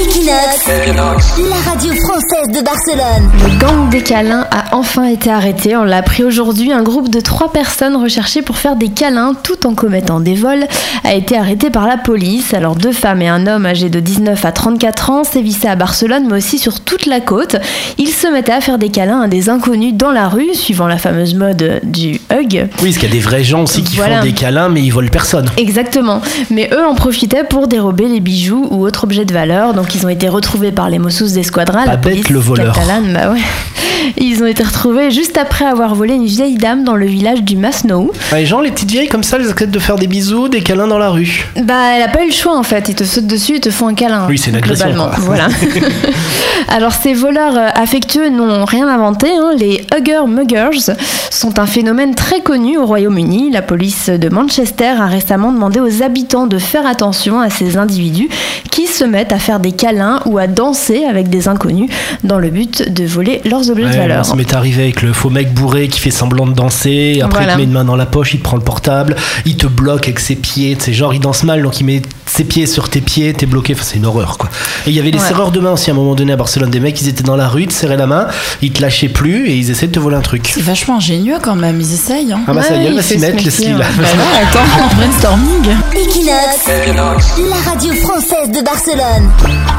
Equinox, la radio française de Barcelone. Le gang des câlins a enfin été arrêté. On l'a appris aujourd'hui. Un groupe de trois personnes recherchées pour faire des câlins tout en commettant des vols a été arrêté par la police. Alors deux femmes et un homme âgés de 19 à 34 ans sévissaient à Barcelone mais aussi sur toute la côte. Ils se mettaient à faire des câlins à des inconnus dans la rue, suivant la fameuse mode du hug. Oui, parce qu'il y a des vrais gens aussi qui Voilà. font des câlins, mais ils volent personne. Exactement. Mais eux en profitaient pour dérober les bijoux ou autres objets de valeur. Donc ils ont été retrouvés par les Mossos d'Esquadra, la bête, police le voleur. catalane. Bah ouais. Ils ont été retrouvés juste après avoir volé une vieille dame dans le village du Masnou. Ah, Les gens, les petites vieilles comme ça, elles acceptent de faire des bisous, des câlins dans la rue. Bah, elle a pas eu le choix en fait. Ils te sautent dessus, ils te font un câlin. Oui, c'est une agression. Voilà. Alors, ces voleurs euh, affectueux n'ont rien inventé. hein. Les Hugger Muggers sont un phénomène très connu au Royaume-Uni. La police de Manchester a récemment demandé aux habitants de faire attention à ces individus qui se mettent à faire des câlins ou à danser avec des inconnus dans le but de voler leurs objets de Ouais, valeur. Ça m'est arrivé avec le faux mec bourré qui fait semblant de danser. Après, Voilà. il te met une main dans la poche, il te prend le portable, il te bloque avec ses pieds. C'est genre, il danse mal, donc il met ses pieds sur tes pieds, t'es bloqué. Enfin, c'est une horreur, quoi. Et il y avait les Ouais. serreurs de main aussi à un moment donné à Barcelone. Des mecs, ils étaient dans la rue, ils te serraient la main, ils te lâchaient plus et ils essaient de te voler un truc. C'est vachement ingénieux quand même, ils essayent. Hein. Ah bah ça y est, elle va il s'y mettre, Leslie, là. ouais. Bah ouais, attends, brainstorming. Equinox, la radio française de Barcelone.